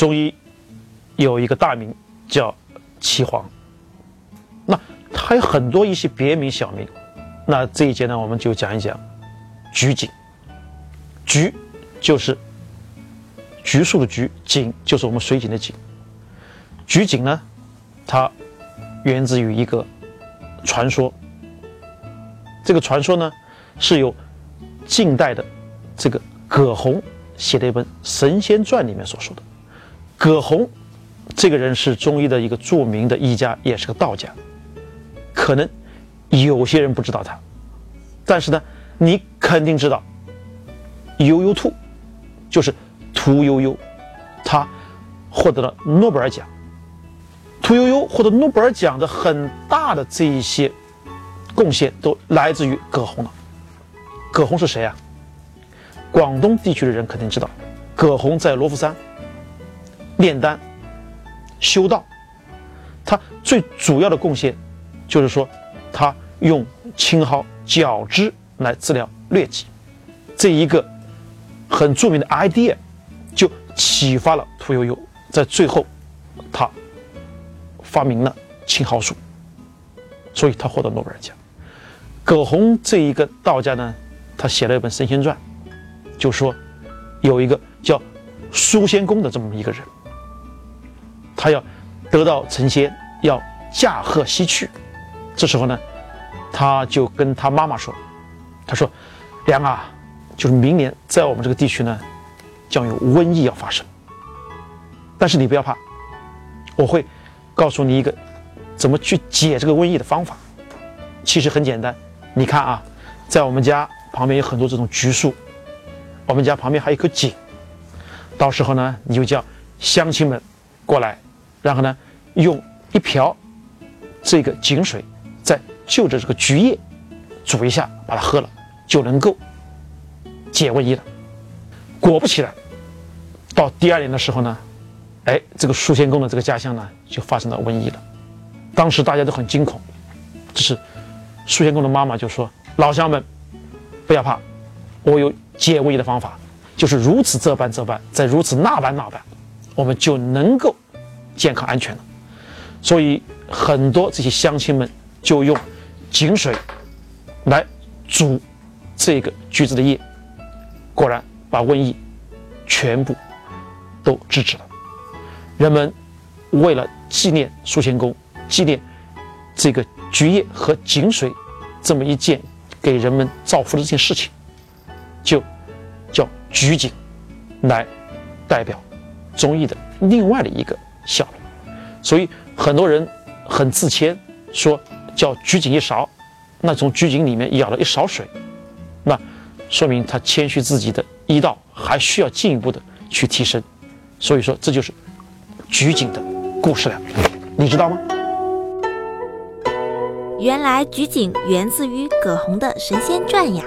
中医有一个大名叫岐黄，那还有很多一些别名小名。那这一节呢，我们就讲一讲橘锦。橘就是橘树的橘，锦就是我们水井的井。橘锦呢，它源自于一个传说。这个传说呢，是由近代的这个葛洪写的一本《神仙传》里面所说的。葛洪这个人是中医的一个著名的医家，也是个道家。可能有些人不知道他，但是呢，你肯定知道。悠悠兔就是屠呦呦，他获得了诺贝尔奖。屠呦呦获得诺贝尔奖的很大的这一些贡献都来自于葛洪了。葛洪是谁啊？广东地区的人肯定知道，葛洪在罗浮山炼丹修道，他最主要的贡献就是说，他用青蒿角质来治疗疟疾，这一个。很著名的 idea，就启发了屠呦呦，在最后，他发明了青蒿素，所以他获得诺贝尔奖。葛洪这一个道家呢，他写了一本《神仙传》，就说有一个叫苏仙公的这么一个人，他要得到成仙，要驾鹤西去。这时候呢，他就跟他妈妈说：“他说，娘啊。”就是明年在我们这个地区呢，将有瘟疫要发生。但是你不要怕，我会告诉你一个怎么去解这个瘟疫的方法。其实很简单，你看啊，在我们家旁边有很多这种橘树，我们家旁边还有一口井。到时候呢，你就叫乡亲们过来，然后呢，用一瓢这个井水，再就着这个菊叶煮一下，把它喝了，就能够。解瘟疫了，果不其然，到第二年的时候呢，哎，这个苏仙公的这个家乡呢就发生了瘟疫了，当时大家都很惊恐，这是苏仙公的妈妈就说：“老乡们，不要怕，我有解瘟疫的方法，就是如此这般这般，再如此那般那般，我们就能够健康安全了。”所以很多这些乡亲们就用井水来煮这个橘子的叶。果然把瘟疫全部都制止了。人们为了纪念苏仙公，纪念这个菊叶和井水这么一件给人们造福的这件事情，就叫橘井来代表中医的另外的一个笑。所以很多人很自谦说叫菊井一勺，那从菊井里面舀了一勺水，那。说明他谦虚自己的医道还需要进一步的去提升，所以说这就是菊景的故事了，你知道吗？原来菊景源自于葛洪的《神仙传》呀。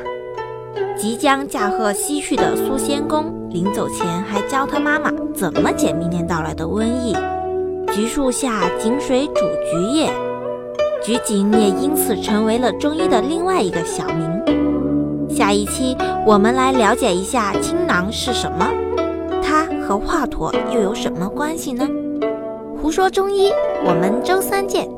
即将驾鹤西去的苏仙公，临走前还教他妈妈怎么解明年到来的瘟疫。橘树下井水煮菊叶，菊井也因此成为了中医的另外一个小名。下一期我们来了解一下青囊是什么，它和华佗又有什么关系呢？胡说中医，我们周三见。